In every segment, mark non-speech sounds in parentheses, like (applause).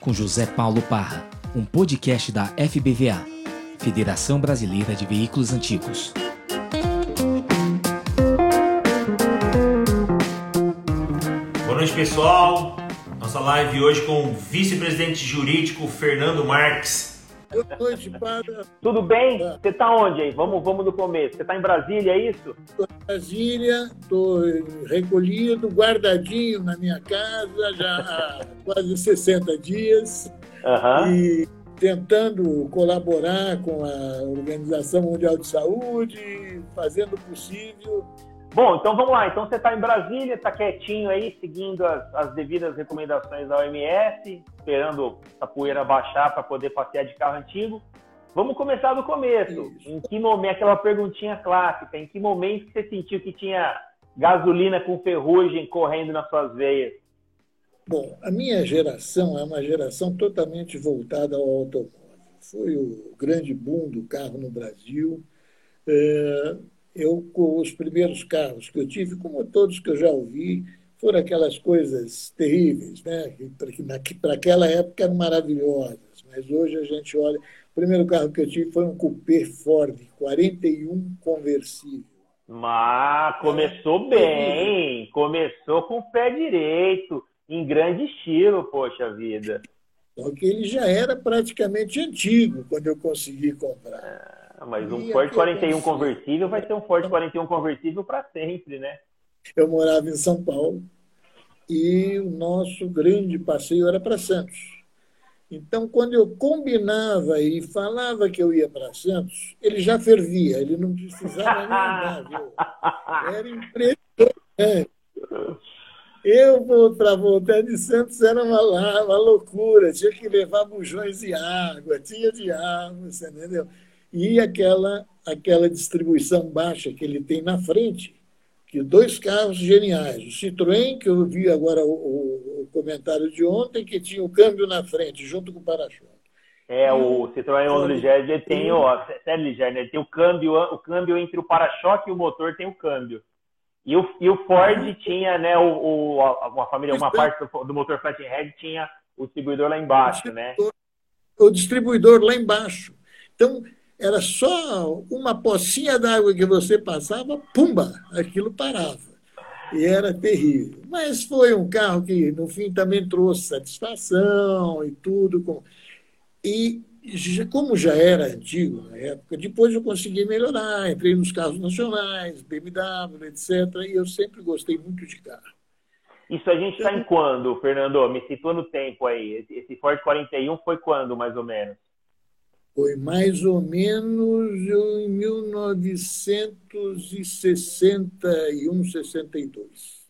com José Paulo Parra, um podcast da FBVA, Federação Brasileira de Veículos Antigos. Boa noite, pessoal. Nossa live hoje com o vice-presidente jurídico Fernando Marques. Boa noite, Para. Tudo bem? Você tá onde aí? Vamos, vamos do começo. Você tá em Brasília, é isso? Estou Brasília, estou recolhido, guardadinho na minha casa já há quase 60 dias Aham. e tentando colaborar com a Organização Mundial de Saúde, fazendo o possível. Bom, então vamos lá. Então você tá em Brasília, tá quietinho aí, seguindo as, as devidas recomendações da OMS, esperando a poeira baixar para poder passear de carro antigo. Vamos começar do começo. Isso. Em que momento, aquela perguntinha clássica, em que momento você sentiu que tinha gasolina com ferrugem correndo nas suas veias? Bom, a minha geração é uma geração totalmente voltada ao automóvel. Foi o grande boom do carro no Brasil. É, Eu, com os primeiros carros que eu tive, como todos que eu já ouvi, foram aquelas coisas terríveis, né? que para aquela época eram maravilhosas, mas hoje a gente olha. O primeiro carro que eu tive foi um Coupé Ford 41 conversível. Mas começou bem, começou com o pé direito, em grande estilo, poxa vida. Só que ele já era praticamente antigo quando eu consegui comprar. Ah, Mas um E Ford aqui eu 41 consigo. conversível vai ser um Ford 41 conversível para sempre, né? Eu morava em São Paulo e o nosso grande passeio era para Santos. Então, quando eu combinava e falava que eu ia para Santos, ele já fervia, ele não precisava nem andar, (laughs) viu? Era impressionante. Eu, para voltar de Santos, era uma, uma loucura. Tinha que levar bujões de água, tinha de água, você entendeu? E aquela, aquela distribuição baixa que ele tem na frente, que dois carros geniais. O Citroën, que eu vi agora o, o- o comentário de ontem, que tinha o câmbio na frente, junto com o para-choque. É, o Citroën 11 Ligier, ele tem, ó, sério, Ligier, né? Ele tem o câmbio, o câmbio entre o para-choque e o motor tem o câmbio. E o, e o Ford tinha, né, o, o- a- uma família, uma parte do, do motor flathead tinha o distribuidor lá embaixo, né? o distribuidor lá embaixo. Então, era só uma pocinha d'água que você passava, pumba, aquilo parava. E era terrível. Mas foi um carro que, no fim, também trouxe satisfação e tudo. E, como já era antigo na época, depois eu consegui melhorar. Entrei nos carros nacionais, BMW, etc. E eu sempre gostei muito de carro. Isso a gente tá em quando, Fernando? Me situa no tempo aí. Esse Ford 41 foi quando, mais ou menos? Foi mais ou menos em 1961, 62.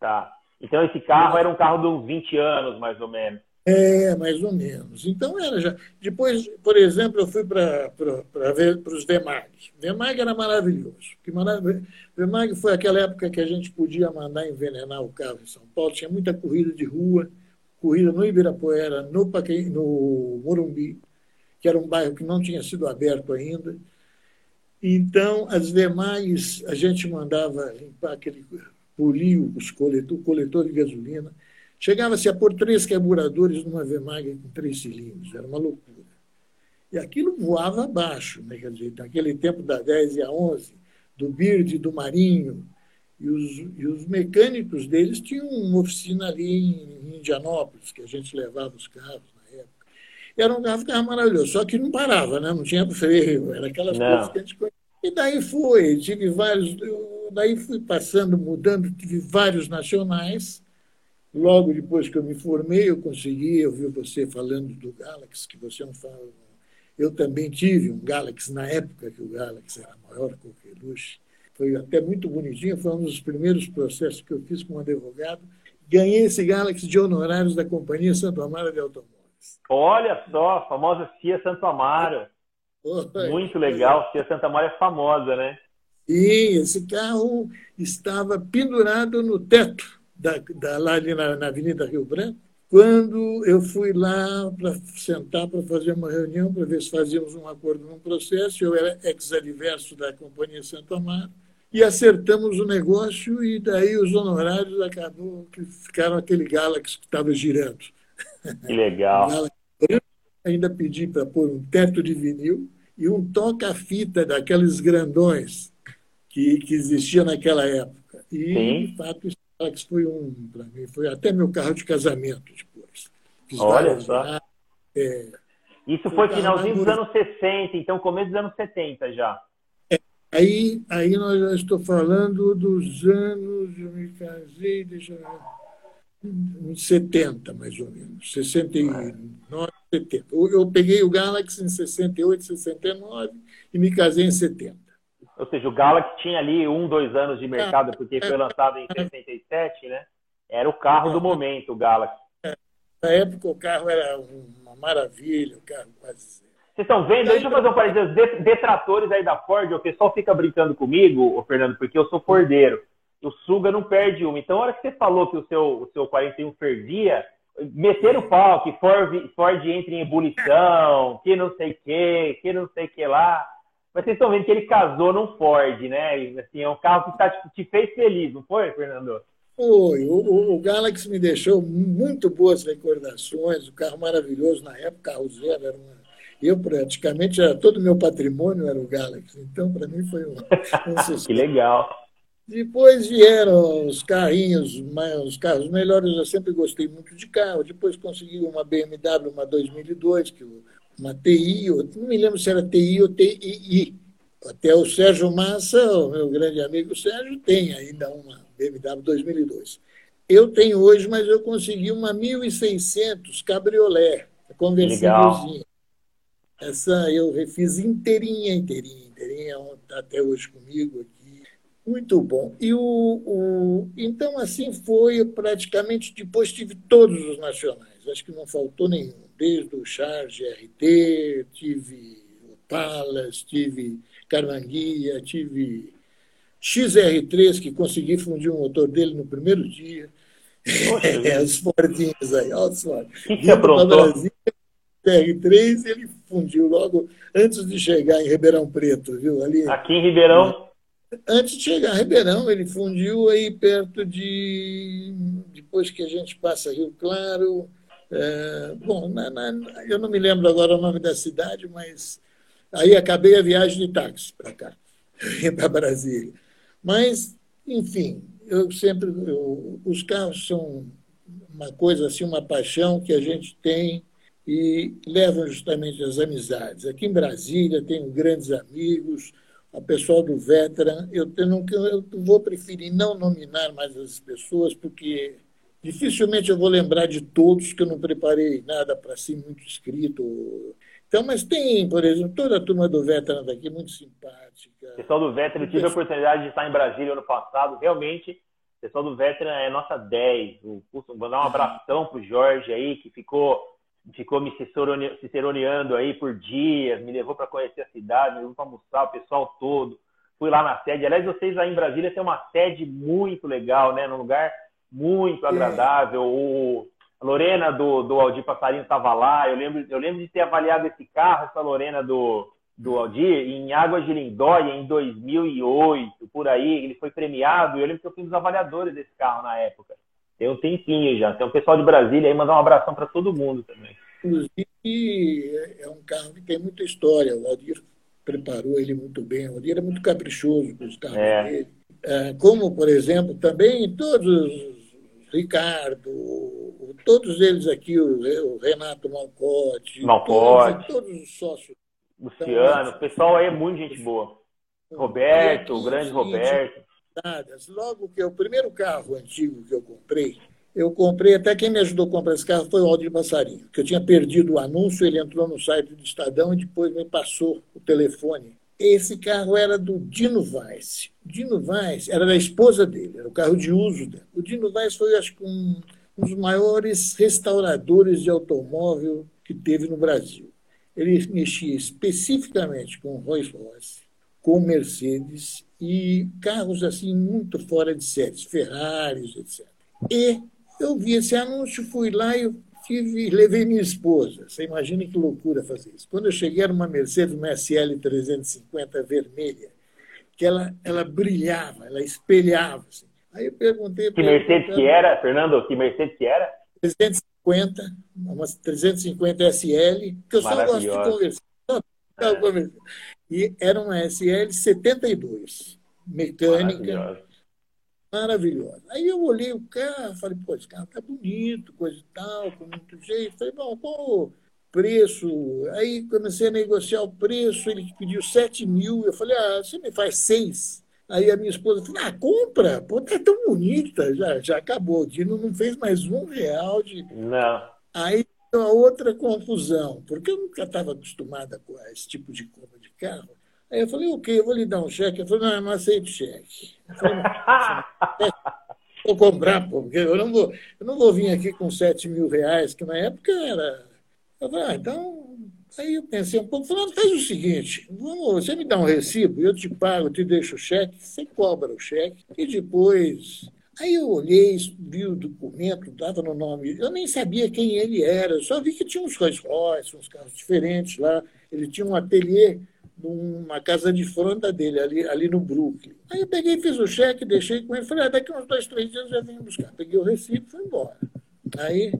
Tá. Então esse carro era um carro de uns 20 anos, mais ou menos. É, mais ou menos. Então era já. Depois, por exemplo, eu fui para os Vemag. Vemag era maravilhoso. Que marav- Vemag foi aquela época que a gente podia mandar envenenar o carro em São Paulo. Tinha muita corrida de rua, corrida no Ibirapuera, no, no Morumbi, que era um bairro que não tinha sido aberto ainda. Então, as Vemags, a gente mandava limpar aquele polir os coletor, coletor de gasolina. Chegava-se a pôr três carburadores numa Vemag com três cilindros, era uma loucura. E aquilo voava abaixo, né? Quer dizer, naquele tempo da 10 e a 11, do Bird do Marinho, e os, e os mecânicos deles tinham uma oficina ali em Indianópolis, que a gente levava os carros era um carro, carro maravilhoso, só que não parava, né? não tinha freio, era aquelas Não. coisas que a gente conhecia. E daí foi, tive vários, eu, daí fui passando, mudando, tive vários nacionais. Logo depois que eu me formei, eu consegui, eu vi você falando do Galaxy, que você não fala. Eu também tive um Galaxy na época que o Galaxy era maior que o coqueluche. Foi até muito bonitinho, foi um dos primeiros processos que eu fiz como advogado. Ganhei esse Galaxy de honorários da Companhia Santo Amaro de Automóveis. Olha só, a famosa Cia Santo Amaro. Foi. Muito legal. Cia Santo Amaro é famosa, né? E esse carro estava pendurado no teto da, da, lá ali na, na Avenida Rio Branco, quando eu fui lá para sentar para fazer uma reunião para ver se fazíamos um acordo num processo. Eu era ex-adverso da Companhia Santo Amaro e acertamos o negócio e daí os honorários acabou que ficaram aquele Galaxy que estava girando. Que legal. Eu ainda pedi para pôr um teto de vinil e um toca-fita daqueles grandões que, que existia naquela época. E, Sim. de fato, isso foi um, para mim, foi até meu carro de casamento depois. Fiz Olha só. É, isso foi finalzinho dos anos 60, então começo dos anos 70 já. É, aí, aí nós já estou falando dos anos, eu me casei, deixa eu ver, em 70, mais ou menos, 69, 70. Eu peguei o Galaxy em 68, 69 e me casei em 70. Ou seja, o Galaxy tinha ali um, dois anos de mercado, é. porque foi lançado em 67, né? Era o carro do momento, o Galaxy. Na época o carro era uma maravilha, o carro quase. Vocês estão vendo? Deixa eu fazer um parênteses. Detratores aí da Ford, o pessoal fica brincando comigo, Fernando, porque eu sou fordeiro. O Suga não perde uma. Então, a hora que você falou que o seu, o seu 41 fervia, meter o pau, que Ford, Ford entra em ebulição, que não sei o que, que não sei o que lá. Mas vocês estão vendo que ele casou num Ford, né? E, assim, é um carro que tá, te fez feliz, não foi, Fernando? Foi. O, o, Galaxy me deixou muito boas recordações, o carro maravilhoso na época, carro zero, era uma... eu praticamente, era, todo o meu patrimônio era o Galaxy, então para mim foi um, um sucesso. (laughs) que legal. Depois vieram os carrinhos, os carros melhores, eu sempre gostei muito de carro. Depois consegui uma BMW, uma 2002, que uma TI, não me lembro se era TI ou TII. Até o Sérgio Massa, o meu grande amigo Sérgio, tem ainda uma BMW 2002. Eu tenho hoje, mas eu consegui uma 1600 Cabriolé, conversívelzinha. Essa eu refiz inteirinha, inteirinha, inteirinha, está até hoje comigo aqui. Muito bom. E o, o, então, assim foi praticamente. Depois tive todos os nacionais, acho que não faltou nenhum. Desde o Charge RT, tive o Palas, tive Carmanguia, tive XR3, que consegui fundir o motor dele no primeiro dia. (laughs) é, os Fordinhos aí, olha só. Que aprontou? XR3 ele fundiu logo antes de chegar em Ribeirão Preto, viu? Ali, Aqui em Ribeirão? Antes de chegar em Ribeirão, ele fundiu aí perto de. Depois que a gente passa Rio Claro. É, bom, na, na, eu não me lembro agora o nome da cidade, mas aí acabei a viagem de táxi para cá, (laughs) para Brasília. Mas, enfim, eu sempre. Eu, os carros são uma coisa assim, uma paixão que a gente tem e levam justamente as amizades. Aqui em Brasília tenho grandes amigos, o pessoal do Veteran. Eu, tenho, eu vou preferir não nominar mais as pessoas, porque dificilmente eu vou lembrar de todos, que eu não preparei nada para si muito escrito então, mas tem, por exemplo, toda a turma do Veteran daqui, muito simpática. O pessoal do Veteran, eu tive a oportunidade de estar em Brasília ano passado. Realmente, o pessoal do Veteran é nota 10. O, vou dar um abração pro Jorge aí, que ficou, ficou me ciceroneando aí por dias, me levou para conhecer a cidade, me levou para almoçar, o pessoal todo. Fui lá na sede. Aliás, vocês aí em Brasília têm uma sede muito legal, né? Num lugar muito agradável. É. O, a Lorena do, do Aldir Passarinho estava lá. Eu lembro, eu lembro de ter avaliado esse carro, essa Lorena do, do Aldir, em Águas de Lindóia, em 2008, por aí. Ele foi premiado. Eu lembro que eu fui um dos avaliadores desse carro na época. Tem um tempinho já. Tem um pessoal de Brasília aí, mandar um abração para todo mundo também. Inclusive, é um carro que tem muita história. O Aldir preparou ele muito bem. O Aldir é muito caprichoso com os carros é. dele. É, como, por exemplo, também todos Ricardo, todos eles aqui, o Renato Malcote, Malcote. Todos, todos os sócios. Luciano, o pessoal aí é muito gente boa. Roberto, o grande Roberto. Logo que o primeiro carro antigo que eu comprei, eu comprei, até quem me ajudou a comprar esse carro foi o Aldir Passarinho, que eu tinha perdido o anúncio, ele entrou no site do Estadão e depois me passou o telefone esse carro era do Dino Weiss. Dino Weiss era da esposa dele, era o carro de uso dele. O Dino Weiss foi, acho que, um, um dos maiores restauradores de automóvel que teve no Brasil. Ele mexia especificamente com Rolls Royce, com Mercedes e carros assim muito fora de séries, Ferraris, etc. E eu vi esse anúncio, fui lá e tive, (laughs) levei minha esposa. Você imagina que loucura fazer isso. Quando eu cheguei, era uma Mercedes, uma SL 350 vermelha, que ela, ela brilhava, ela espelhava. Assim. Aí eu perguntei Que Mercedes que era, Fernando? Que Mercedes que era? 350 350, uma 350 SL, que eu só gosto de conversar. É. E era uma SL 72, mecânica, maravilhosa. Aí eu olhei o carro, falei, pô, esse carro tá bonito, coisa e tal, com muito jeito. Falei, bom, qual o preço? Aí comecei a negociar o preço, ele pediu 7 mil. Eu falei, ah, você me faz seis? Aí a minha esposa falou, ah, compra, pô, tá tão bonita, já, já acabou. O Dino não fez mais um real de. Não. Aí uma outra confusão, porque eu nunca estava acostumada com esse tipo de compra carro. Aí eu falei, o quê? Eu vou lhe dar um cheque. Eu falei, não, eu não aceito cheque. Eu falei, vou comprar, pô, porque eu não vou, eu não vou vir aqui com 7 mil reais, que na época era. Eu falei, ah, então. Aí eu pensei um pouco, falando, faz o seguinte, vamos, você me dá um recibo, eu te pago, te deixo o cheque, você cobra o cheque, e depois Aí eu olhei, vi o documento, estava no nome. Eu nem sabia quem ele era, só vi que tinha uns Rolls Royce, uns carros diferentes lá. Ele tinha um ateliê numa casa de fronda dele, ali, ali no Brooklyn. Aí eu peguei, fiz o cheque, deixei com ele, falei, ah, daqui uns dois, três dias eu já venho buscar. Peguei o recibo e fui embora. Aí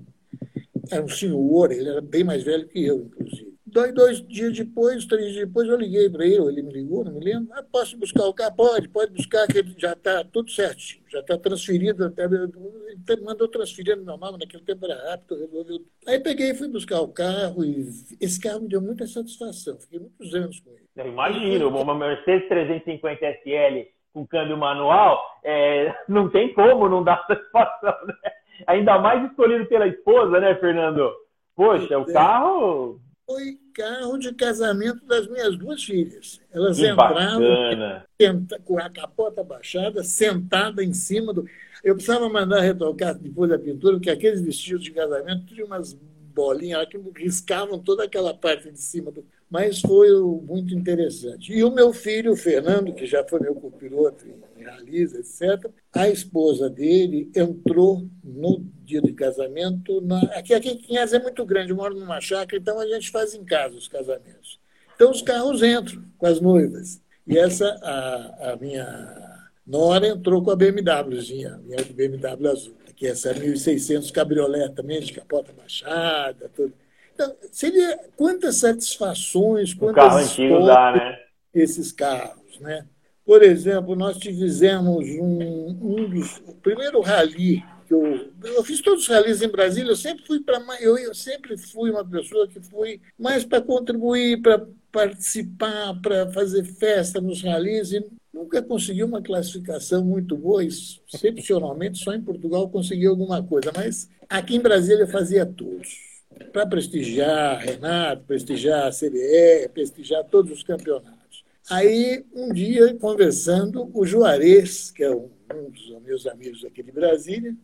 era um senhor, ele era bem mais velho que eu, inclusive. Dois, dois dias depois, três dias depois, eu liguei para ele, ele me ligou, não me lembro. Ah, posso buscar o carro? Pode, pode buscar, que já está tudo certinho, já está transferido. Até, ele mandou transferir no normal, naquele tempo era rápido, resolveu. Aí peguei e fui buscar o carro, e esse carro me deu muita satisfação, fiquei muitos anos com ele. Eu imagino, uma Mercedes 350 SL com câmbio manual, é, não tem como não dar (laughs) satisfação, né? Ainda mais escolhido pela esposa, né, Fernando? Poxa, o é. carro foi carro de casamento das minhas duas filhas. Elas que entravam com a capota baixada, sentada em cima do. Eu precisava mandar retocar depois da pintura, porque aqueles vestidos de casamento tinham umas bolinhas lá que riscavam toda aquela parte de cima do. Mas foi muito interessante. E o meu filho, o Fernando, que já foi meu copiloto em Realiza, etc., a esposa dele entrou no dia de casamento. Na... Aqui, aqui em Quinhas é muito grande, eu moro numa chácara, então a gente faz em casa os casamentos. Então os carros entram com as noivas. E essa, a, a minha nora entrou com a BMWzinha, a minha BMW azul, que é essa 1600 cabriolé também, de capota baixada, tudo. Então, seria quantas satisfações, quantas o carro antigo dá, né? esses carros, né? Por exemplo, nós fizemos um, um dos. Primeiro rally que eu. Eu fiz todos os rallies em Brasília, eu sempre fui para. Eu, eu sempre fui uma pessoa que fui mais para contribuir, para participar, para fazer festa nos rallies e nunca consegui uma classificação muito boa, excepcionalmente só em Portugal consegui alguma coisa, mas aqui em Brasília eu fazia todos. Para prestigiar Renato, prestigiar a CBE, prestigiar todos os campeonatos. Aí, um dia, conversando, o Juarez, que é um, dos meus amigos aqui de Brasília,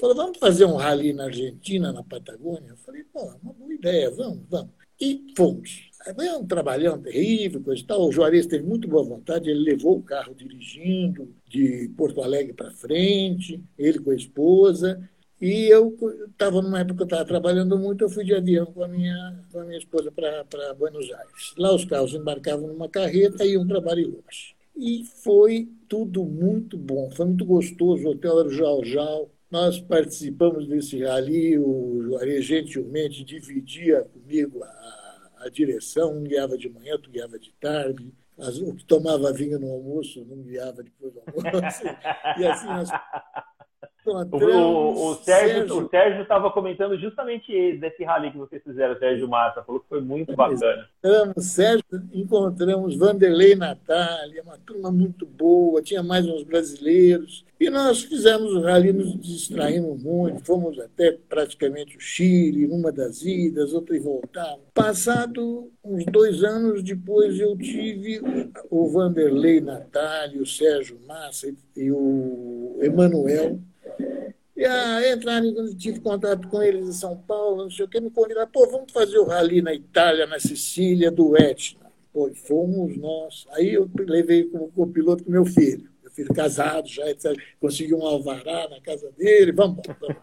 falou: vamos fazer um rally na Argentina, na Patagônia? Eu falei: pô, uma boa ideia, vamos, vamos. E fomos. Aí um trabalhão terrível, coisa e tal. O Juarez teve muito boa vontade, ele levou o carro dirigindo de Porto Alegre para frente, ele com a esposa. E eu estava numa época que eu estava trabalhando muito, eu fui de avião com a minha, com a minha esposa para Buenos Aires. Lá os carros embarcavam numa carreta e iam para Bariloche. E foi tudo muito bom, foi muito gostoso. O hotel era o Jau. Nós participamos desse rally, o Juarez gentilmente dividia comigo a, a direção, um guiava de manhã, outro guiava de tarde. O que tomava vinho no almoço não guiava depois do almoço. (laughs) e assim nós o, o, o, Sérgio estava comentando justamente desse rally que vocês fizeram, Sérgio Massa, falou que foi muito bacana. Encontramos Sérgio, encontramos Vanderlei Natália, uma turma muito boa, tinha mais uns brasileiros. E nós fizemos o rally, nos distraímos muito, fomos até praticamente o Chile, uma das idas, outra e voltamos. Passado uns dois anos depois, eu tive o Vanderlei Natália, o Sérgio Massa e o Emanuel e a entraram, tive contato com eles em São Paulo, não sei o que, me convidaram, pô, vamos fazer o rally na Itália, na Sicília, do Etna. Pô, fomos nós. Aí eu levei como copiloto com meu filho. Meu filho casado já, etc. Conseguiu um alvará na casa dele, vamos, vamos.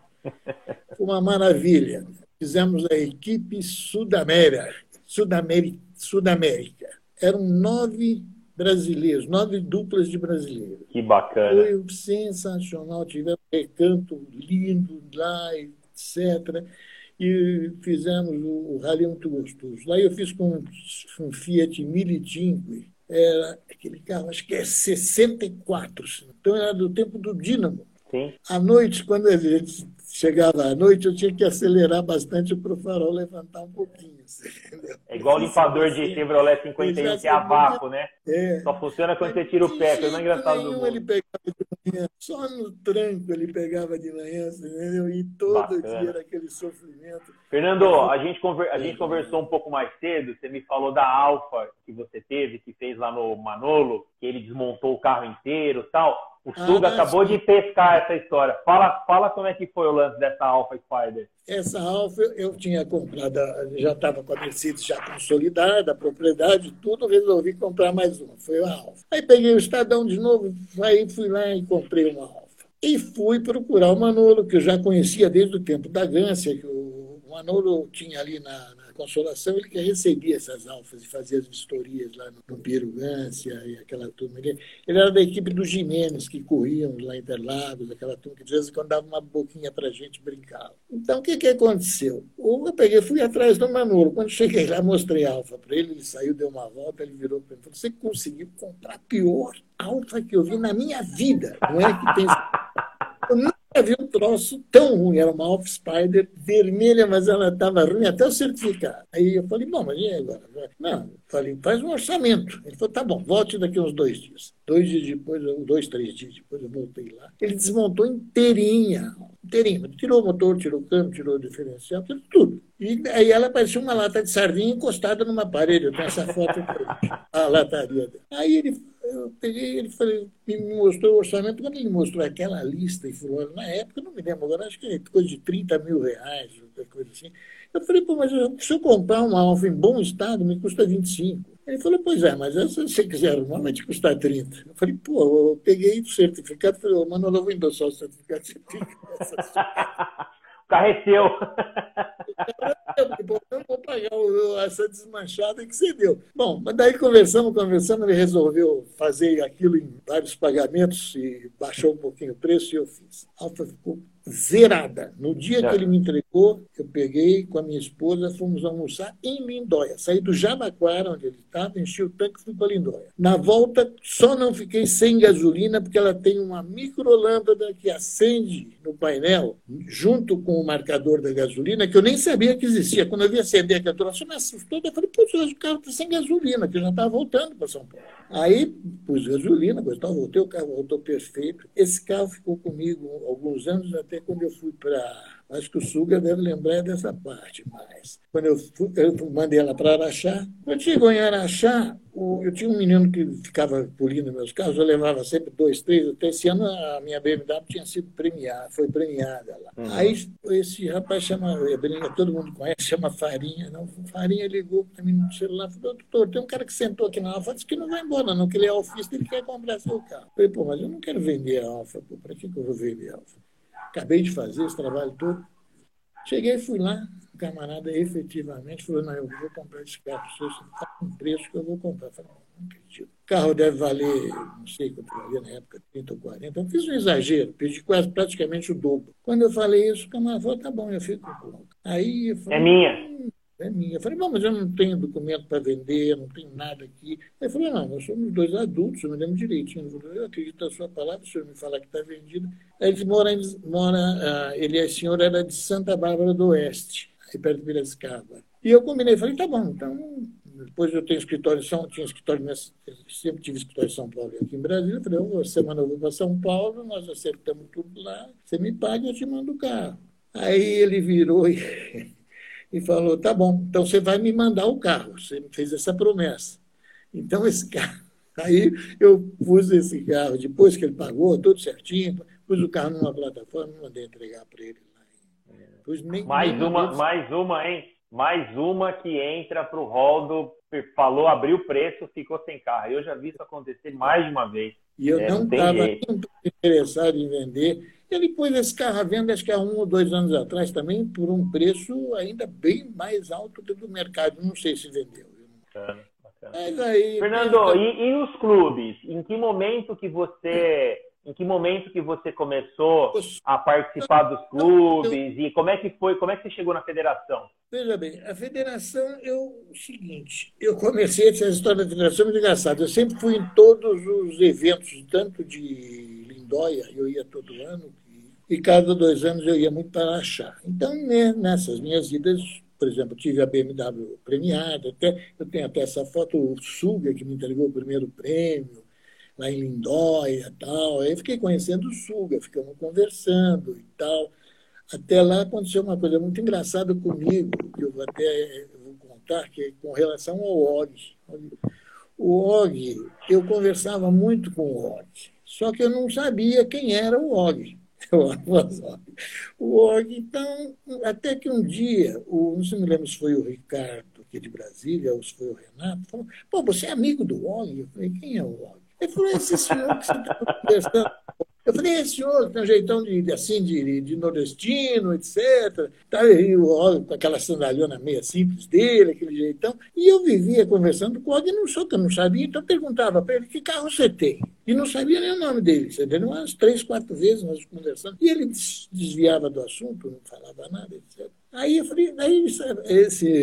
Foi (laughs) uma maravilha. Fizemos a equipe Sudamérica. Sudamérica. Sudamérica. Eram nove brasileiros, nove duplas de brasileiros. Que bacana. Foi sensacional, tivemos um recanto lindo lá, etc. e fizemos o, o Rally Muito Gostoso. Lá eu fiz com um Fiat 1005, era aquele carro, acho que é 64, então era do tempo do Dínamo. Sim. À noite, quando a gente chegava à noite, eu tinha que acelerar bastante para o farol levantar um pouquinho. É igual o limpador de Chevrolet 51 que é a vácuo, né? É. Só funciona quando você tira o pé, não é engraçado do mundo. Ele pegava de manhã, só no tranco ele pegava de manhã, entendeu? E todo Bacana. dia era aquele sofrimento. Fernando, a gente, conver, a gente conversou um pouco mais cedo, você me falou da Alfa que você teve, que fez lá no Manolo, que ele desmontou o carro inteiro tal. O Suga ah, acabou de pescar essa história. Fala, fala como é que foi o lance dessa Alfa Spider. Essa Alfa eu tinha comprado, já estava com a Mercedes já consolidada, a propriedade, tudo, resolvi comprar mais uma. Foi a Alfa. Aí peguei o Estadão de novo, aí fui lá e comprei uma Alfa. E fui procurar o Manolo, que eu já conhecia desde o tempo da Gância, que o Manolo tinha ali na, na Consolação, ele que recebia essas alfas e fazia as vistorias lá no, no Pirugância e aquela turma. Ele, ele, era da equipe dos Jimenez, que corriam lá em Interlagos, aquela turma que de vez em quando dava uma boquinha para a gente brincar. Então, o que, que aconteceu? Eu peguei, fui atrás do Manolo. Quando cheguei lá, mostrei a alfa para ele, ele saiu, deu uma volta, ele virou para mim e falou: Você conseguiu comprar a pior alfa que eu vi na minha vida. Não é que tem. (laughs) Eu não havia um troço tão ruim, era uma Off Spider vermelha, mas ela estava ruim até o certificado. Aí eu falei, bom, mas e agora? Não, falei, faz um orçamento. Ele falou, tá bom, volte daqui uns dois dias. Dois dias depois, dois, três dias depois, eu voltei lá. Ele desmontou inteirinha, inteirinha. Tirou o motor, tirou o câmbio, tirou o diferencial, tirou tudo. E aí ela parecia uma lata de sardinha encostada numa parede. Eu tenho essa foto (laughs) a lataria dela. Aí ele eu peguei, ele falei, me mostrou o orçamento, quando ele mostrou aquela lista e falou, na época, não me lembro agora, acho que é coisa de 30 mil reais, coisa assim. Eu falei, pô, mas se eu comprar uma Alfa em bom estado, me custa 25. Ele falou, pois é, mas se você quiser arrumar, vai te custar 30. Eu falei, pô, eu peguei o certificado, falei, mano, eu vou endossar o certificado, você fica O (laughs) carro seu. Eu não vou pagar essa desmanchada que você deu. Bom, mas daí conversamos, conversamos, ele resolveu fazer aquilo em vários pagamentos e baixou um pouquinho o preço e eu fiz. A alta ficou zerada. No dia que ele me entregou, eu peguei com a minha esposa, fomos almoçar em Lindóia. Saí do Jabaquara, onde ele estava, enchi o tanque e fui para Lindóia. Na volta, só não fiquei sem gasolina, porque ela tem uma microlâmpada que acende no painel, junto com o marcador da gasolina, que eu nem sabia que existia. Quando eu vi acender aquela troça, me assustou. Eu falei, pô, o carro está sem gasolina, que eu já estava voltando para São Paulo. Aí pus gasolina, voltei, o carro voltou perfeito. Esse carro ficou comigo alguns anos até até quando eu fui para. Acho que o Suga deve lembrar dessa parte mais. Quando eu, fui, eu mandei ela para Araxá, quando chegou em Araxá, eu tinha um menino que ficava polindo meus carros, eu levava sempre dois, três, até esse ano a minha BMW tinha sido premiada, foi premiada lá. Uhum. Aí esse rapaz chama, todo mundo conhece, chama Farinha, não, Farinha ligou para mim no celular, falou, doutor, tem um cara que sentou aqui na Alfa, disse que não vai embora não, que ele é alfista, ele quer comprar seu carro. Eu falei, pô, mas eu não quero vender a Alfa, para que, que eu vou vender a Alfa? Acabei de fazer esse trabalho todo. Cheguei, fui lá, o camarada efetivamente falou, não, eu vou comprar esse carro, você está com preço que eu vou comprar. Eu falei, não acredito. O carro deve valer, não sei quanto valia na época, 30 ou 40. Então, fiz um exagero, pedi quase praticamente o dobro. Quando eu falei isso, o camarada falou, tá bom, eu fico com Aí eu falei, É minha. Hum, é minha. Eu falei, bom, mas eu não tenho documento para vender, não tenho nada aqui. Ele falou, não, nós somos dois adultos, eu me lembro direitinho. Eu, falei, eu acredito na sua palavra, o senhor me falar que está vendido. Aí ele mora, mora uh, ele é senhor era de Santa Bárbara do Oeste, aí perto de Piracicaba. E eu combinei, falei, tá bom, então depois eu tenho escritório em São tinha escritório sempre tive escritório em São Paulo e aqui em Brasília. Eu falei, oh, semana eu vou para São Paulo, nós acertamos tudo lá, você me paga, eu te mando o carro. Aí ele virou e (laughs) e falou: tá bom, então você vai me mandar o carro. Você me fez essa promessa. Então, esse (laughs) carro. Aí eu pus esse carro, depois que ele pagou, tudo certinho, pus o carro numa plataforma e mandei entregar para ele. Nem, mais nem uma, mais uma, hein? Mais uma que entra para o rol do. Falou, abriu o preço, ficou sem carro. Eu já vi isso acontecer mais de uma vez. E eu é, não estava interessado em vender. Ele pôs esse carro à venda, acho que há um ou dois anos atrás também, por um preço ainda bem mais alto do que o mercado. Não sei se vendeu. Bacana, bacana. Aí, Fernando, e, e os clubes? Em que momento que você Em que momento que você começou a participar dos clubes e como é que foi, como é que você chegou na federação? Veja bem, a federação, eu, o seguinte, eu comecei essa história da federação muito engraçada. Eu sempre fui em todos os eventos, tanto de Lindóia, eu ia todo ano, e cada dois anos eu ia muito para achar. Então, né, nessas minhas idas, por exemplo, tive a BMW premiada, até, eu tenho até essa foto, o Suga, que me entregou o primeiro prêmio, lá em Lindóia e tal. Aí fiquei conhecendo o Suga, ficamos conversando e tal. Até lá aconteceu uma coisa muito engraçada comigo, que eu vou até vou contar, que é com relação ao Og. O Og, eu conversava muito com o Og, só que eu não sabia quem era o Og. (laughs) O Og, então, até que um dia, o, não se me lembro se foi o Ricardo, aqui de Brasília, ou se foi o Renato, falou, pô, você é amigo do Og? Eu falei, quem é o Og? Ele falou, esse senhor que você está conversando eu falei, esse senhor tem um jeitão de, assim, de, de nordestino, etc. Tá aí, com aquela sandalhona meia simples dele, aquele jeitão. E eu vivia conversando com alguém, não sou que eu não sabia, então perguntava para ele, que carro você tem? E não sabia nem o nome dele, você? Umas três, quatro vezes nós conversando. E ele desviava do assunto, não falava nada, etc. Aí eu falei, aí esse,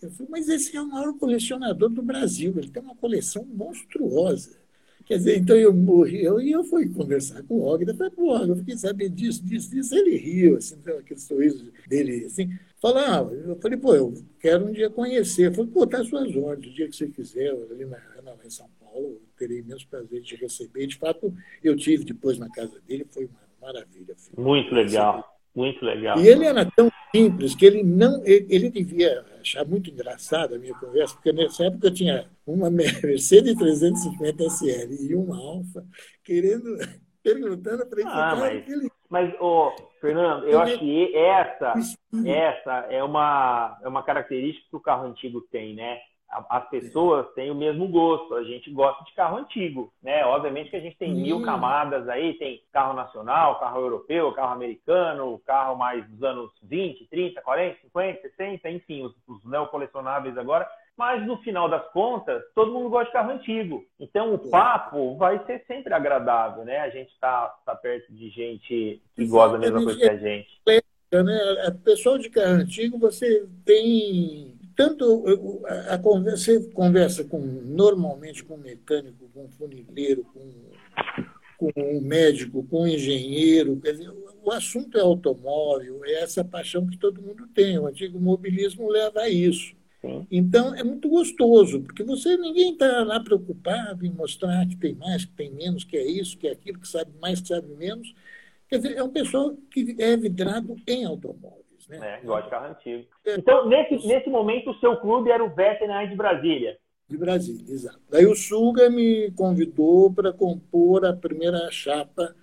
eu falei, mas esse é o maior colecionador do Brasil, ele tem uma coleção monstruosa. Quer dizer, então eu morri, eu, e eu fui conversar com o Og, falei, pô, eu fiquei sabendo disso, disso, disso, ele riu, assim, aquele sorriso dele, assim, falava, ah, eu falei, pô, eu quero um dia conhecer, eu falei, pô, tá às suas ordens, o dia que você quiser, ali na, lá em São Paulo, eu terei imenso prazer de receber, de fato, eu tive depois na casa dele, foi uma maravilha. Muito legal. Muito legal. E ele era tão simples que ele não. Ele, devia achar muito engraçada a minha conversa, porque nessa época eu tinha uma Mercedes 350 SL e uma Alfa, querendo, (laughs) perguntando para ele. Ah, mas, mas oh, Fernando, eu acho que essa, essa é uma, é uma característica que o carro antigo tem, né? As pessoas têm o mesmo gosto. A gente gosta de carro antigo, né? Obviamente que a gente tem mil camadas aí, tem carro nacional, carro europeu, carro americano, carro mais dos anos 20, 30, 40, 50, 60, enfim, os, os neocolecionáveis agora. Mas no final das contas, todo mundo gosta de carro antigo. Então o papo vai ser sempre agradável, né? A gente está tá perto de gente que gosta da mesma coisa que a gente. É, né? A pessoa de carro antigo, você tem tanto a, conversa, você conversa com, normalmente com um mecânico, com um funileiro, com, com um médico, com um engenheiro, quer dizer, o assunto é automóvel, é essa paixão que todo mundo tem. O antigo mobilismo leva a isso. Então é muito gostoso, porque você ninguém está lá preocupado em mostrar que tem mais, que tem menos, que é isso, que é aquilo, que sabe mais, que sabe menos. Quer dizer, é um pessoal que é vidrado em automóvel. Né? É, gosta de carro antigo. Então, nesse, nesse momento, o seu clube era o Veteranais de Brasília. De Brasília, exato. Daí o Suga me convidou para compor a primeira chapa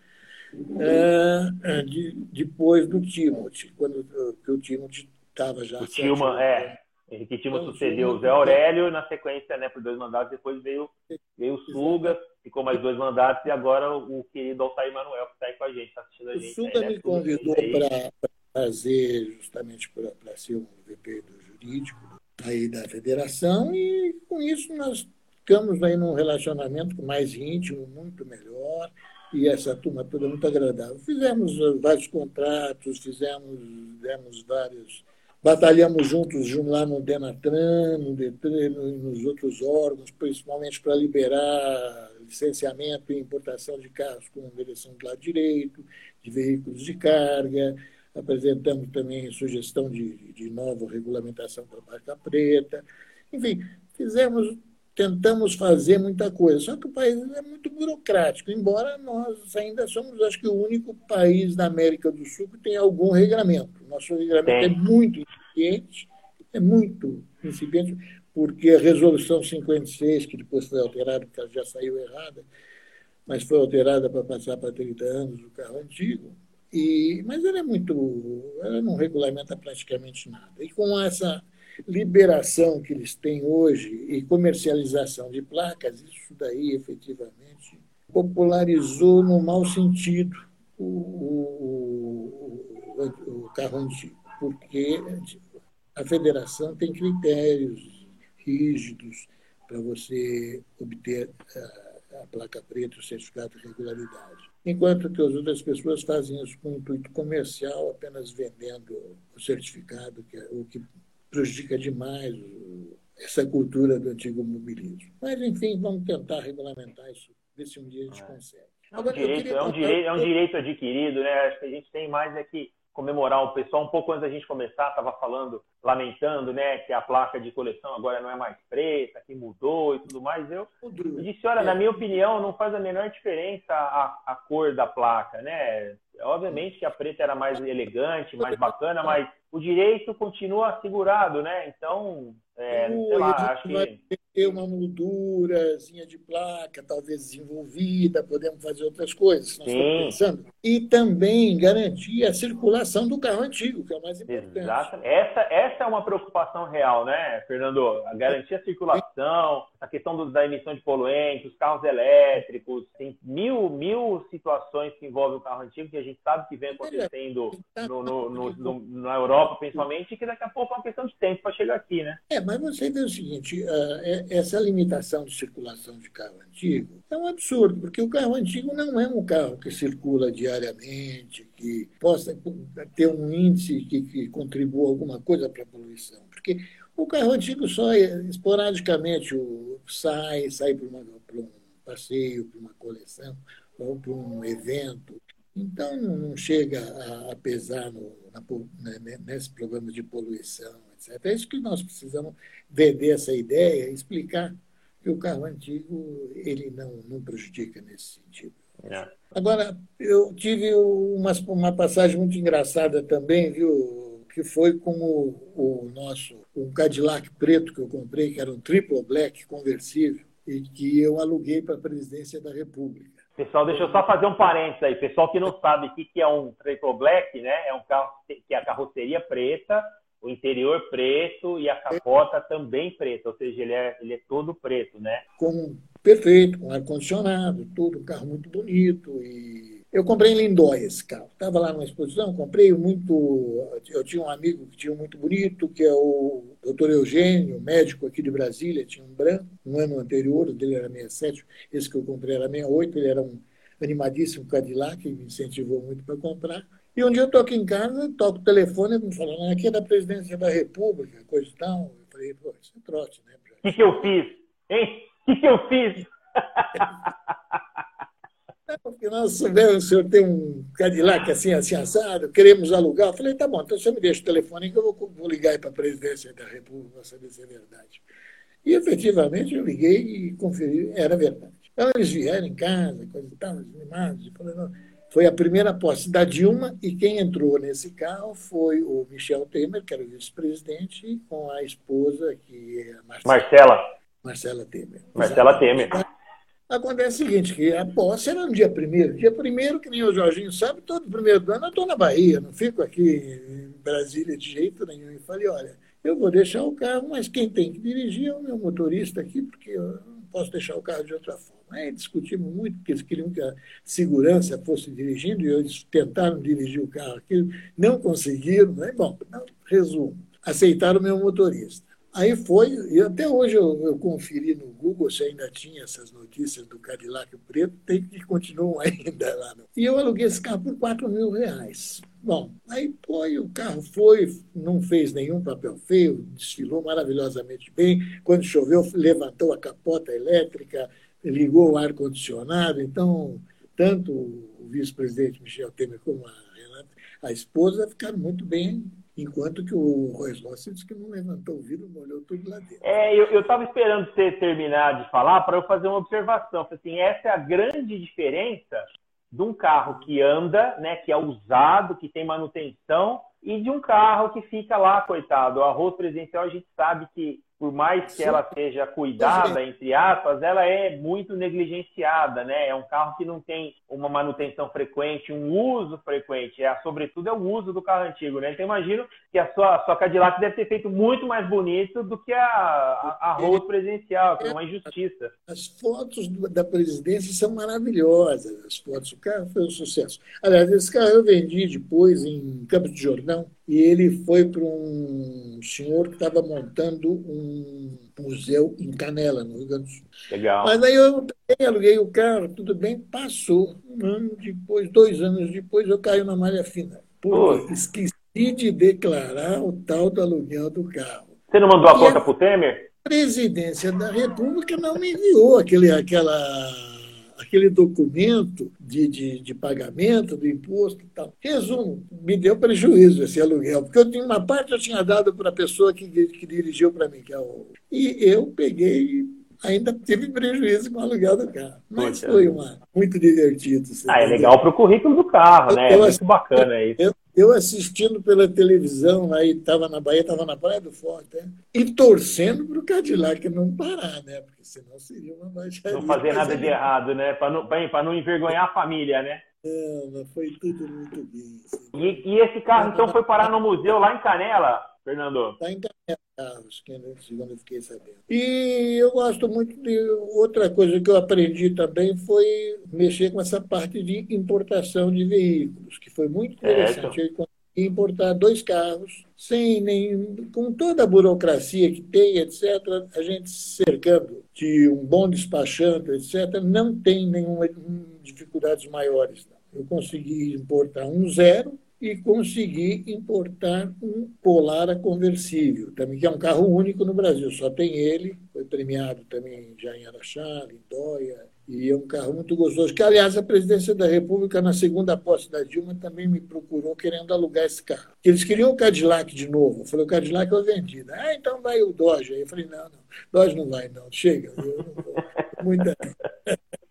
é, é, de, depois do Timothy, quando que o Timothy estava já. O Tilma, é. Henrique Timo então, sucedeu o Zé Aurélio, na sequência, né, por dois mandatos, depois veio, veio o Suga, ficou mais dois mandatos, e agora o querido Altair Manuel, que está aí com a gente, está assistindo a gente. O Suga aí, né, me convidou para fazer justamente para ser o VP do jurídico aí da federação e com isso nós ficamos aí num relacionamento mais íntimo, muito melhor e essa turma toda muito agradável. Fizemos vários contratos, fizemos, demos vários, batalhamos juntos lá no Denatran, no Detran, nos outros órgãos, principalmente para liberar licenciamento e importação de carros com direção do lado direito, de veículos de carga, apresentamos também sugestão de, de nova regulamentação para a marca preta. Enfim, fizemos, tentamos fazer muita coisa, só que o país é muito burocrático, embora nós ainda somos, acho que, o único país da América do Sul que tem algum regulamento. Nosso regulamento é muito incipiente, é muito incipiente, porque a resolução 56, que depois foi alterada, porque ela já saiu errada, mas foi alterada para passar para 30 anos o carro antigo, e, mas ela é muito. Ela não regulamenta praticamente nada. E com essa liberação que eles têm hoje e comercialização de placas, isso daí efetivamente popularizou no mau sentido o, o, o, o carro antigo, porque a federação tem critérios rígidos para você obter a, a placa preta, o certificado de regularidade. Enquanto que as outras pessoas fazem isso com intuito comercial, apenas vendendo o certificado, que é o que prejudica demais essa cultura do antigo mobilismo. Mas, enfim, vamos tentar regulamentar isso, ver se um dia a gente é. consegue. Agora, é, um direito, é, um direito, é um direito adquirido, né? Acho que a gente tem mais é que comemorar o pessoal. Um pouco antes da gente começar, estava falando, lamentando, né, que a placa de coleção agora não é mais preta, que mudou e tudo mais. Eu, eu disse, olha, na minha opinião, não faz a menor diferença a, a cor da placa, né? Obviamente que a preta era mais elegante, mais bacana, (laughs) mas o direito continua assegurado, né? Então, é, sei lá, acho que ter uma moldurazinha de placa, talvez desenvolvida, podemos fazer outras coisas, nós estamos pensando. E também garantir a circulação do carro antigo, que é o mais importante. Exato. Essa, essa é uma preocupação real, né, Fernando? A garantir a circulação, a questão do, da emissão de poluentes, os carros elétricos, tem mil, mil situações que envolvem o carro antigo que a gente sabe que vem acontecendo no, no, no, na Europa, principalmente, e que daqui a pouco é uma questão de tempo para chegar aqui, né? É, mas você vê o seguinte, uh, essa limitação de circulação de carro antigo é um absurdo, porque o carro antigo não é um carro que circula diariamente, que possa ter um índice que, que contribua alguma coisa para a poluição. Porque o carro antigo só esporadicamente sai, sai para, uma, para um passeio, para uma coleção, ou para um evento. Então, não chega a, pesar no, na, né, nesse problema de poluição, etc. É isso que nós precisamos vender essa ideia, explicar que o carro antigo ele não, não prejudica nesse sentido. É. Agora, eu tive uma, uma passagem muito engraçada também, viu, que foi com o, o nosso um Cadillac preto que eu comprei, que era um triple black conversível, e que eu aluguei para a presidência da República. Pessoal, deixa eu só fazer um parênteses aí. Pessoal que não sabe o que é um triple black, né? É um carro que é a carroceria preta o interior preto e a capota também preta, ou seja, ele é, ele é todo preto, né? Com, perfeito, com ar-condicionado, tudo, um carro muito bonito. E eu comprei em Lindóia esse carro. Estava lá numa exposição, comprei muito. Eu tinha um amigo que tinha um muito bonito, que é o doutor Eugênio, médico aqui de Brasília, tinha um branco, um ano anterior, o dele era 67, esse que eu comprei era 68, ele era um animadíssimo Cadillac, que me incentivou muito para comprar. E um dia eu estou aqui em casa, toco o telefone, me falando, aqui é da presidência da República, coisa e tal. Eu falei, pô, isso é trote, né? O que, que eu fiz? Hein? O que, que eu fiz? (laughs) porque nós soubemos, o senhor tem um Cadillac assim, assim, assado, queremos alugar. Eu falei, tá bom, então você me deixa o telefone que eu vou, vou ligar para a presidência da República para saber se é verdade. E efetivamente eu liguei e conferi, era verdade. Então eles vieram em casa, coisa e tal, animados, foi a primeira posse da Dilma e quem entrou nesse carro foi o Michel Temer, que era o vice-presidente, com a esposa, que é a Marcela. Marcela, Marcela Temer. Marcela Temer. Acontece o seguinte, que a posse era no dia primeiro. Dia primeiro, que nem o Jorginho sabe, todo primeiro do ano eu estou na Bahia, não fico aqui em Brasília de jeito nenhum. E falei, olha, eu vou deixar o carro, mas quem tem que dirigir é o meu motorista aqui, porque eu não posso deixar o carro de outra forma. Aí discutimos muito, porque eles queriam que a segurança fosse dirigindo, e eles tentaram dirigir o carro aqui, não conseguiram. Né? Bom, não, resumo, aceitaram o meu motorista. Aí foi, e até hoje eu, eu, conferi no Google se ainda tinha essas notícias do Cadillac preto, tem que continuam (laughs) ainda lá. E eu aluguei esse carro por 4 mil reais. Bom, aí foi, o carro foi, não fez nenhum papel feio, desfilou maravilhosamente bem. Quando choveu, levantou a capota elétrica, ligou o ar-condicionado, então, tanto o vice-presidente Michel Temer como a Renata, a esposa, ficaram muito bem, enquanto que o Royce Rossi disse que não levantou o vidro, molhou tudo lá dentro. É, eu estava esperando você terminar de falar para eu fazer uma observação. Assim, essa é a grande diferença de um carro que anda, né, que é usado, que tem manutenção, e de um carro que fica lá, coitado. O arroz presidencial a gente sabe que por mais que ela seja cuidada, entre aspas, ela é muito negligenciada, né? É um carro que não tem uma manutenção frequente, um uso frequente. É, sobretudo é o uso do carro antigo, né? Então imagino que a sua, a sua Cadillac deve ter feito muito mais bonito do que a, a, a Rose presidencial, que é uma injustiça. As fotos da presidência são maravilhosas, as fotos. O carro foi um sucesso. Aliás, esse carro eu vendi depois em Campos de Jordão e ele foi para um senhor que estava montando um museu em Canela, no Rio Grande do Sul. Legal. Mas aí eu aluguei o carro, tudo bem, passou. Um ano depois, dois anos depois, eu caí na malha fina. Porque esqueci de declarar o tal do aluguel do carro. Você não mandou a conta para o Temer? A presidência da República não me enviou aquele, aquela, aquele documento de, de, de pagamento do imposto e tal. Resumo, me deu prejuízo esse aluguel, porque eu tinha uma parte eu tinha dado para a pessoa que, que dirigiu para mim, que é o. E eu peguei ainda tive prejuízo com o aluguel do carro. Mas Poxa. foi uma, muito divertido. Ah, é legal para o currículo do carro, né? É muito bacana isso. Eu, eu assistindo pela televisão, aí estava na Bahia, estava na Praia do Forte, né? e torcendo para o Cadillac não parar, né? Porque senão seria uma baixaria. Não fazer nada de errado, né? Para não, não envergonhar a família, né? Não, mas foi tudo muito bem. Assim. E, e, esse carro, então, foi parar no museu lá em Canela, Fernando? Está em Canela, carros, segundo eu fiquei sabendo. E eu gosto muito de. Outra coisa que eu aprendi também foi mexer com essa parte de importação de veículos, que foi muito interessante. É, consegui importar dois carros, sem nem, com toda a burocracia que tem, etc., a gente cercando de um bom despachante, etc., não tem nenhuma dificuldades maiores. Não. Eu consegui importar um zero e consegui importar um Polara conversível, também que é um carro único no Brasil, só tem ele, foi premiado também já em Araxá, Lindóia, e é um carro muito gostoso. Que, aliás, a presidência da República, na segunda posse da Dilma, também me procurou querendo alugar esse carro. Eles queriam o Cadillac de novo. Eu falei, o Cadillac eu vendi. Ah, então vai o Dodge. Aí eu falei, não, não, Dodge não vai, não. Chega, eu não vou. Muita...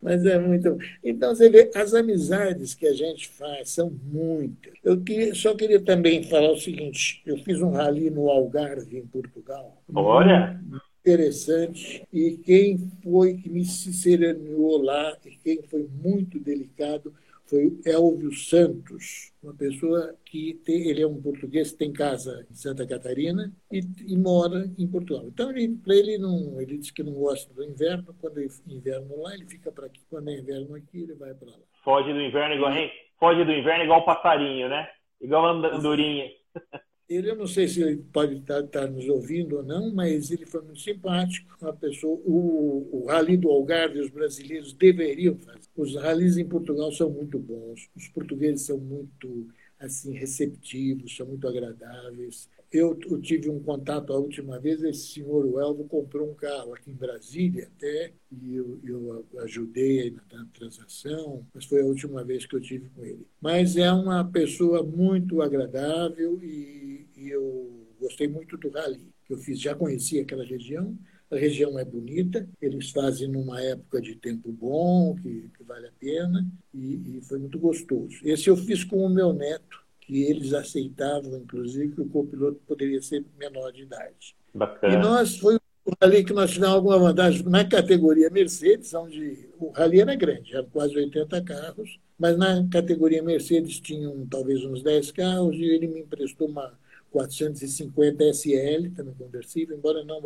Mas é muito. Então, você vê, as amizades que a gente faz são muitas. Eu queria, só queria também falar o seguinte: eu fiz um rally no Algarve, em Portugal. Olha! interessante e quem foi que me serenou lá e quem foi muito delicado foi o Elvio Santos, uma pessoa que tem, ele é um português tem casa em Santa Catarina e, e mora em Portugal. Então ele, para ele não, ele diz que não gosta do inverno. Quando é inverno lá, ele fica para aqui. Quando é inverno aqui, ele vai para lá. Foge do inverno igual foge do inverno igual passarinho, né? Igual andorinha. (laughs) Ele, eu não sei se ele pode estar, estar, nos ouvindo ou não, mas ele foi muito simpático. Uma pessoa, o, o Rally do Algarve, os brasileiros deveriam fazer. Os ralis em Portugal são muito bons. Os portugueses são muito assim receptivos, são muito agradáveis. Eu, eu, tive um contato a última vez, esse senhor Elvo comprou um carro aqui em Brasília até, e eu, eu ajudei na transação, mas foi a última vez que eu tive com ele. Mas é uma pessoa muito agradável e, e eu gostei muito do rally que eu fiz. Já conhecia aquela região, a região é bonita, eles fazem numa época de tempo bom, que, que vale a pena, e, e foi muito gostoso. Esse eu fiz com o meu neto, que eles aceitavam, inclusive, que o copiloto poderia ser menor de idade. Bacana. E nós, foi o rally que nós tivemos alguma vantagem na categoria Mercedes, onde o rally era grande, eram quase 80 carros, mas na categoria Mercedes tinham talvez uns 10 carros e ele me emprestou uma 450 SL, também conversível, embora não,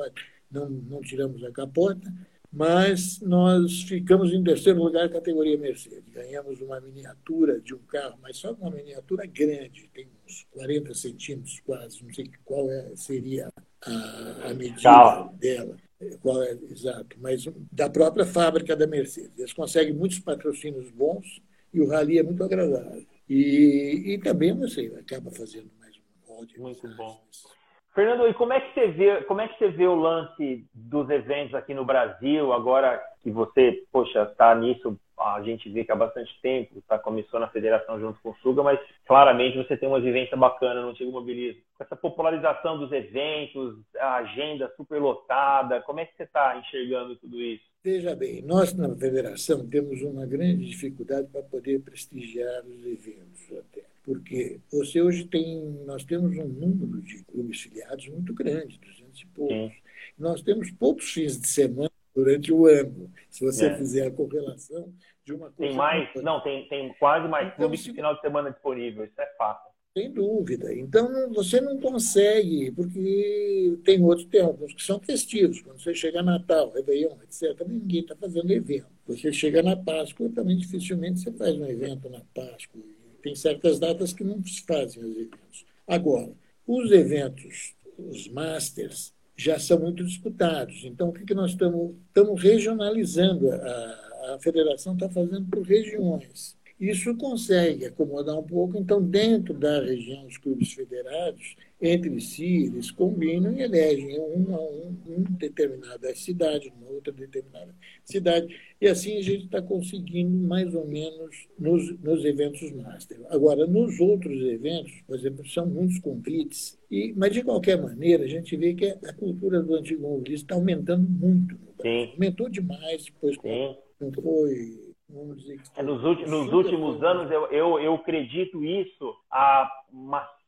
não, não tiramos a capota, mas nós ficamos em terceiro lugar categoria Mercedes. Ganhamos uma miniatura de um carro, mas só uma miniatura grande, tem uns 40 centímetros quase, não sei qual é, seria a, a medida dela. Qual é, exato, mas da própria fábrica da Mercedes. Eles conseguem muitos patrocínios bons e o rally é muito agradável. E, e também você acaba fazendo um road. Muito bom. Fernando, e como é que você vê, como é que você vê o lance dos eventos aqui no Brasil, agora que você, poxa, está nisso, a gente vê que há bastante tempo, tá, começou na federação junto com o Suga, mas claramente você tem uma vivência bacana no antigo mobilismo. Com essa popularização dos eventos, a agenda super lotada, como é que você está enxergando tudo isso? Veja bem, nós na federação temos uma grande dificuldade para poder prestigiar os eventos até porque você hoje tem, nós temos um número de clubes filiados muito grande, 200 e poucos. Nós temos poucos fins de semana durante o ano, se você é. fizer a correlação de uma coisa. Tem mais, não, tem, tem quase mais então, clubes de final de semana disponível, isso é fato. Sem dúvida. Então, você não consegue, porque tem outros, tem alguns que são festivos. Quando você chega Natal, Réveillon, etc., ninguém está fazendo evento. Você chega na Páscoa, também dificilmente você faz um evento na Páscoa. Tem certas datas que não se fazem os eventos. Agora, os eventos, os masters, já são muito disputados. Então, o que, que nós estamos, regionalizando? A, a federação está fazendo por regiões. Isso consegue acomodar um pouco, então, dentro da região, os clubes federados, entre si, eles combinam e elegem um a um, um determinada cidade, uma outra determinada cidade, e assim a gente está conseguindo mais ou menos nos, nos eventos master. Agora, nos outros eventos, por exemplo, são muitos convites, e, mas de qualquer maneira, a gente vê que a cultura do antigo movilismo está aumentando muito. Aumentou demais depois que não foi. É, nos, últimos, nos últimos anos, eu, eu, eu acredito isso, a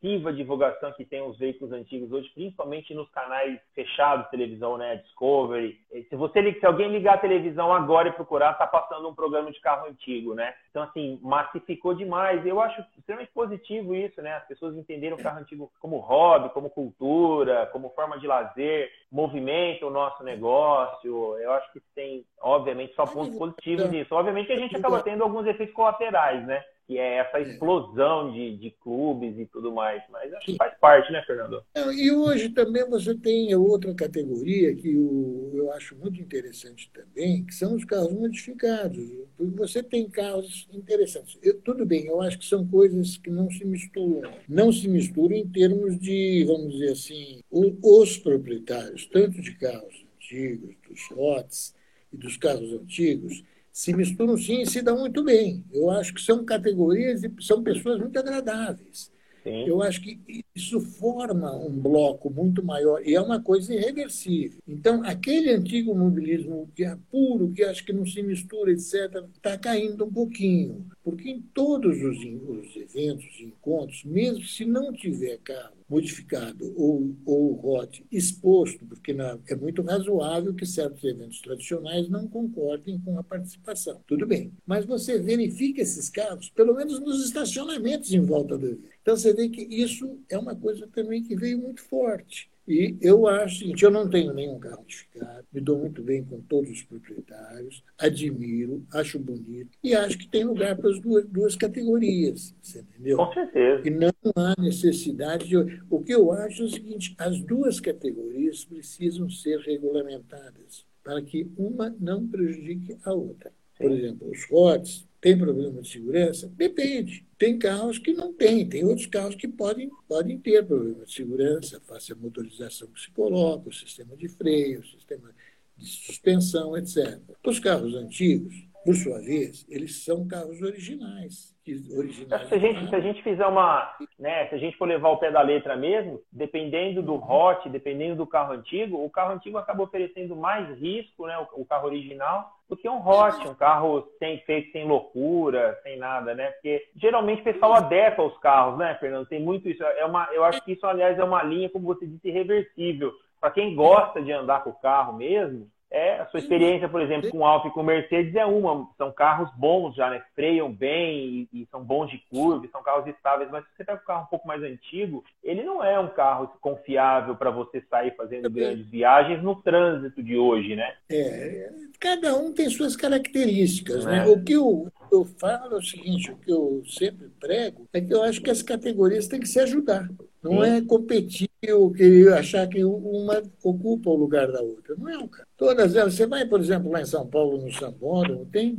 massiva divulgação que tem os veículos antigos hoje, principalmente nos canais fechados televisão, né, Discovery. Se você se alguém ligar a televisão agora e procurar, está passando um programa de carro antigo, né? Então assim, massificou demais. Eu acho extremamente positivo isso, né? As pessoas entenderam o carro antigo como hobby, como cultura, como forma de lazer, movimenta o nosso negócio. Eu acho que tem, obviamente, só pontos positivos nisso. Obviamente que a gente acaba tendo alguns efeitos colaterais, né? que é essa é. explosão de, de clubes e tudo mais. Mas acho que faz parte, né, Fernando? E hoje também você tem outra categoria que eu, eu acho muito interessante também, que são os carros modificados. Porque você tem carros interessantes. Eu, tudo bem, eu acho que são coisas que não se misturam. Não se misturam em termos de, vamos dizer assim, os proprietários, tanto de carros antigos, dos lotes e dos carros antigos, se misturam sim e se dão muito bem. Eu acho que são categorias e são pessoas muito agradáveis. Sim. Eu acho que isso forma um bloco muito maior e é uma coisa irreversível. Então, aquele antigo mobilismo que é puro, que acho que não se mistura, etc., está caindo um pouquinho. Porque em todos os, os eventos, encontros, mesmo se não tiver carro modificado ou, ou hot exposto, porque na, é muito razoável que certos eventos tradicionais não concordem com a participação. Tudo bem. Mas você verifica esses carros, pelo menos nos estacionamentos em volta do evento. Então você vê que isso é uma coisa também que veio muito forte. E eu acho seguinte, eu não tenho nenhum carro modificado, me dou muito bem com todos os proprietários, admiro, acho bonito e acho que tem lugar para as duas, duas categorias, você entendeu? Com certeza. E não há necessidade de... O que eu acho é o seguinte, as duas categorias precisam ser regulamentadas para que uma não prejudique a outra. Por exemplo, os ROTs tem problema de segurança? Depende. Tem carros que não tem, tem outros carros que podem, podem ter problema de segurança, face à motorização que se coloca, o sistema de freio, o sistema de suspensão, etc. Os carros antigos, por sua vez, eles são carros originais. Originais se, a gente, se a gente fizer uma. Né, se a gente for levar o pé da letra mesmo, dependendo do hot, dependendo do carro antigo, o carro antigo acaba oferecendo mais risco, né, o, o carro original, do que um hot, um carro sem feito sem loucura, sem nada, né? Porque geralmente o pessoal adequa os carros, né, Fernando? Tem muito isso. É uma, eu acho que isso, aliás, é uma linha, como você disse, irreversível. Para quem gosta de andar com o carro mesmo, é, a sua experiência, por exemplo, com Alfa e com Mercedes é uma. São carros bons já, né? Freiam bem e, e, são bons de curva, são carros estáveis. Mas se você pega um carro um pouco mais antigo, ele não é um carro confiável para você sair fazendo grandes viagens no trânsito de hoje, né? É, cada um tem suas características, né? É. O que eu, eu falo é o seguinte, o que eu sempre prego é que eu acho que as categorias têm que se ajudar. Não Sim. é competir ou querer achar que uma ocupa o lugar da outra. Não é um cara. Todas elas. Você vai, por exemplo, lá em São Paulo, no Sambódromo, tem.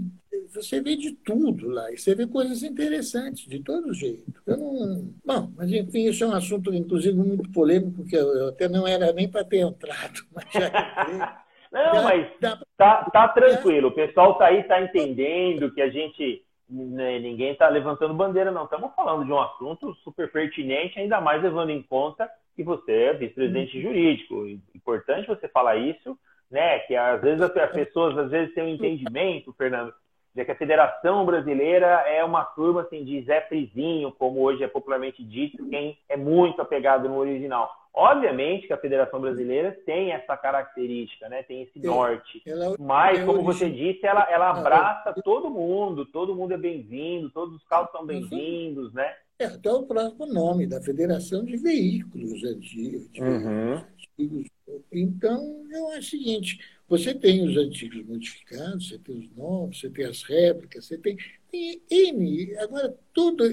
Você vê de tudo lá, e você vê coisas interessantes, de todo jeito. Eu não. Bom, mas enfim, isso é um assunto, inclusive, muito polêmico, que eu, até não era nem para ter entrado, (laughs) mas já. Não, mas tá, tá tranquilo. O pessoal tá aí, tá entendendo que a gente ninguém está levantando bandeira, não. Estamos falando de um assunto super pertinente, ainda mais levando em conta que você é vice-presidente uhum. jurídico. Importante você falar isso, né? Que às vezes as pessoas às vezes têm um entendimento, Fernando, de que a Federação Brasileira é uma turma assim, de Zé Frizinho, como hoje é popularmente dito, quem é muito apegado no original. Obviamente que a Federação Brasileira tem essa característica, né? tem esse norte. Ela, Mas, como você disse, ela, ela abraça todo mundo, todo mundo é bem-vindo, todos os carros são bem-vindos, né? É até o próprio nome da Federação de Veículos Antigos. Uhum. Então, acho o seguinte: você tem os antigos modificados, você tem os novos, você tem as réplicas, você tem, tem N. Agora, tudo,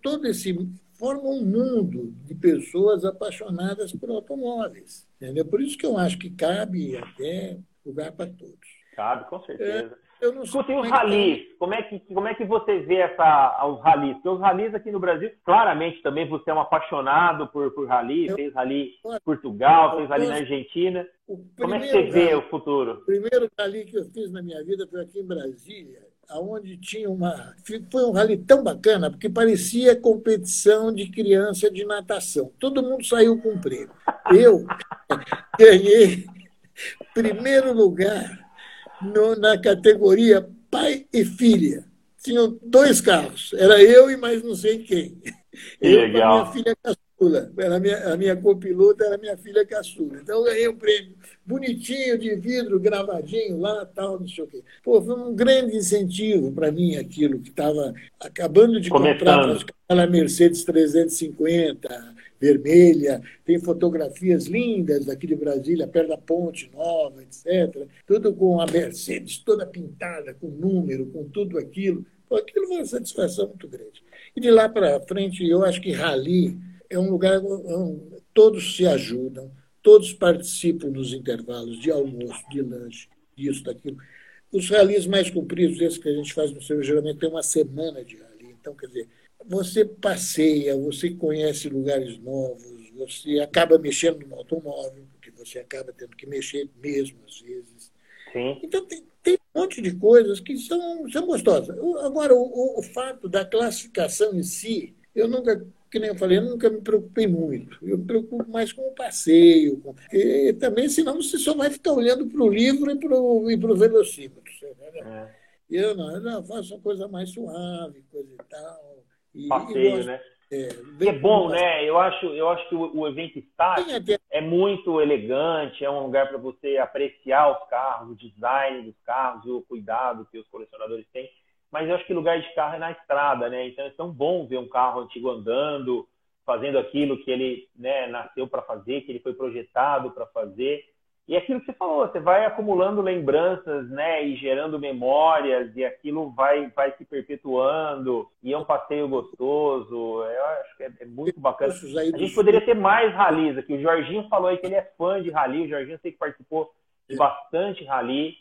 todo esse forma um mundo de pessoas apaixonadas por automóveis. Entendeu? Por isso que eu acho que cabe até lugar para todos. Cabe, com certeza. É, eu não sei os ralis, como é, que, como é que você vê essa, os ralis? Porque os ralis aqui no Brasil, claramente também você é um apaixonado por, por rali, eu, fez rali em Portugal, eu, fez rali na Argentina. Como é que você vê o futuro? O primeiro rali que eu fiz na minha vida foi aqui em Brasília, aonde tinha uma. Foi um rally tão bacana, porque parecia competição de criança de natação. Todo mundo saiu com prêmio. Eu (laughs) ganhei primeiro lugar no, na categoria pai e filha. Tinham dois carros, era eu e mais não sei quem. Que eu legal. minha filha. Era a, minha, a minha copilota era minha filha caçula. Então eu ganhei um prêmio bonitinho, de vidro, gravadinho lá, tal, não sei o quê. Pô, foi um grande incentivo para mim aquilo que estava acabando de Começando. comprar aquela Mercedes 350 vermelha, tem fotografias lindas daqui de Brasília, perto da ponte nova, etc. Tudo com a Mercedes toda pintada, com número, com tudo aquilo. Pô, aquilo foi uma satisfação muito grande. E de lá para frente, eu acho que Rally é um lugar onde todos se ajudam, todos participam nos intervalos de almoço, de lanche, disso, daquilo. Os ralis mais compridos, esses que a gente faz no seu geralmente tem uma semana de rally. Então, quer dizer, você passeia, você conhece lugares novos, você acaba mexendo no automóvel, porque você acaba tendo que mexer mesmo às vezes. Sim. Então tem, tem um monte de coisas que são, são gostosas. Agora, o, o fato da classificação em si, eu nunca, que nem eu falei, eu nunca me preocupei muito. Eu me preocupo mais com o passeio. Com, e também, senão, você só vai ficar olhando para o livro e para o velocímetro. É. Eu não, eu não faço uma coisa mais suave, coisa e tal. E, passeio, né? É, é bom, né? Eu acho, eu acho que o, o evento estático é muito elegante, é um lugar para você apreciar os carros, o design dos carros, o cuidado que os colecionadores têm. Mas eu acho que lugar de carro é na estrada, né? Então é tão bom ver um carro antigo andando, fazendo aquilo que ele né, nasceu para fazer, que ele foi projetado para fazer. E é aquilo que você falou, você vai acumulando lembranças, né, e gerando memórias, e aquilo vai, vai se perpetuando, e é um passeio gostoso, eu acho que é, é muito bacana. A gente poderia ter mais ralis aqui, o Jorginho falou aí que ele é fã de rali, o Jorginho sei que participou de bastante rali,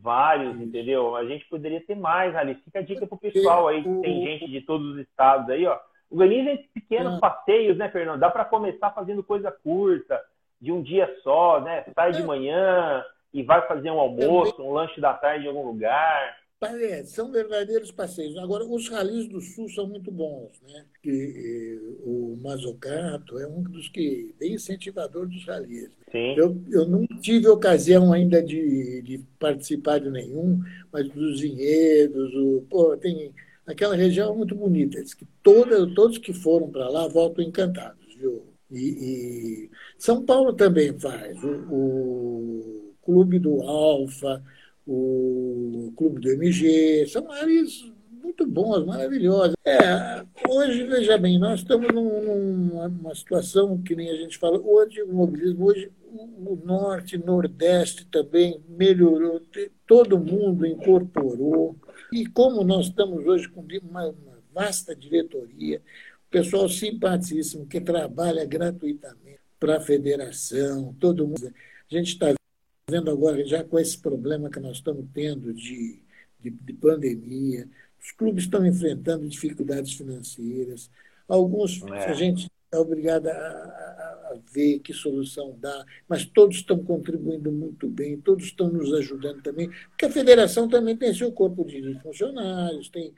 vários, entendeu? A gente poderia ter mais rali. Fica a dica pro pessoal aí, que tem gente de todos os estados aí, ó. Organizem pequenos passeios, né, Fernando? Dá para começar fazendo coisa curta, de um dia só, né? Sai de manhã e vai fazer um almoço, um lanche da tarde em algum lugar. É, são verdadeiros passeios. Agora, os ralis do Sul são muito bons, né? Que, o Mazocato é um dos que bem incentivador dos ralis. Sim. Eu, eu não tive ocasião ainda de, de participar de nenhum, mas dos vinhedos, o, pô, tem aquela região muito bonita. Diz que toda, todos que foram para lá voltam encantados, viu? E, e, São Paulo também faz. O, o Clube do Alfa, o Clube do MG, são áreas muito bons, maravilhosas. É, hoje, veja bem, nós estamos num, numa situação que nem a gente fala, hoje o mobilismo, hoje o norte, nordeste também melhorou, todo mundo incorporou. E como nós estamos hoje com uma, uma vasta diretoria, pessoal simpaticíssimo que trabalha gratuitamente para a federação, todo mundo. A gente está vendo agora, já com esse problema que nós estamos tendo de, de, de pandemia, os clubes estão enfrentando dificuldades financeiras. Alguns, é. a gente é obrigado a, a, a, ver que solução dá, mas todos estão contribuindo muito bem, todos estão nos ajudando também, porque a federação também tem seu corpo de funcionários, tem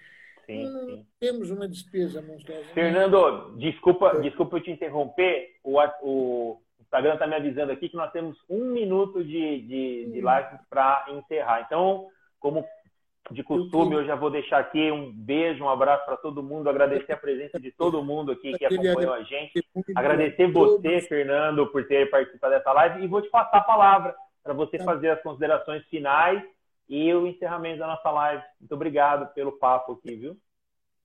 sim, sim. Temos uma despesa monstruosa. Fernando, desculpa, desculpa eu te interromper. O, o Instagram está me avisando aqui que nós temos um minuto de, de, de hum. live para encerrar. Então, como de costume, eu já vou deixar aqui um beijo, um abraço para todo mundo, agradecer a presença de todo mundo aqui que acompanhou a gente, agradecer você, Fernando, por ter participado dessa live e vou te passar a palavra para você tá. fazer as considerações finais e o encerramento da nossa live. Muito obrigado pelo papo aqui, viu?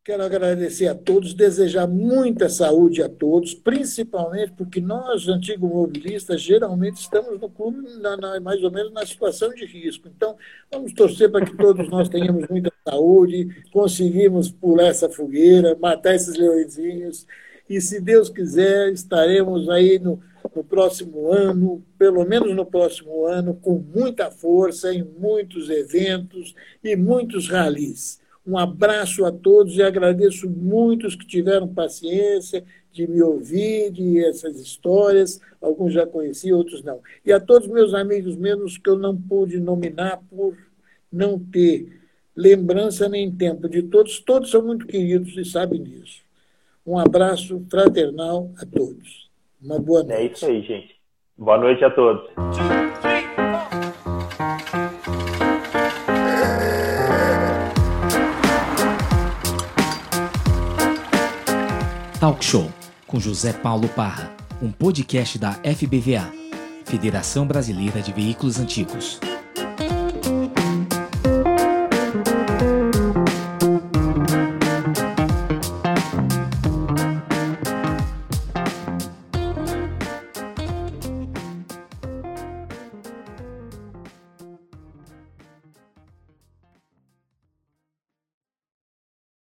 Quero agradecer a todos, desejar muita saúde a todos, principalmente porque nós, antigos mobilistas, geralmente estamos no clube na, na, mais ou menos na situação de risco. Então, vamos torcer para que todos nós tenhamos muita saúde, conseguimos pular essa fogueira, matar esses leõezinhos, e se Deus quiser, estaremos aí no, no próximo ano, pelo menos no próximo ano, com muita força em muitos eventos e muitos ralis. Um abraço a todos e agradeço muito os que tiveram paciência de me ouvir, de essas histórias. Alguns já conheci, outros não. E a todos meus amigos, menos que eu não pude nominar por não ter lembrança nem tempo de todos, todos são muito queridos e sabem disso. Um abraço fraternal a todos. Uma boa noite. É isso aí, gente. Boa noite a todos. Talk Show com José Paulo Parra, um podcast da FBVA, Federação Brasileira de Veículos Antigos.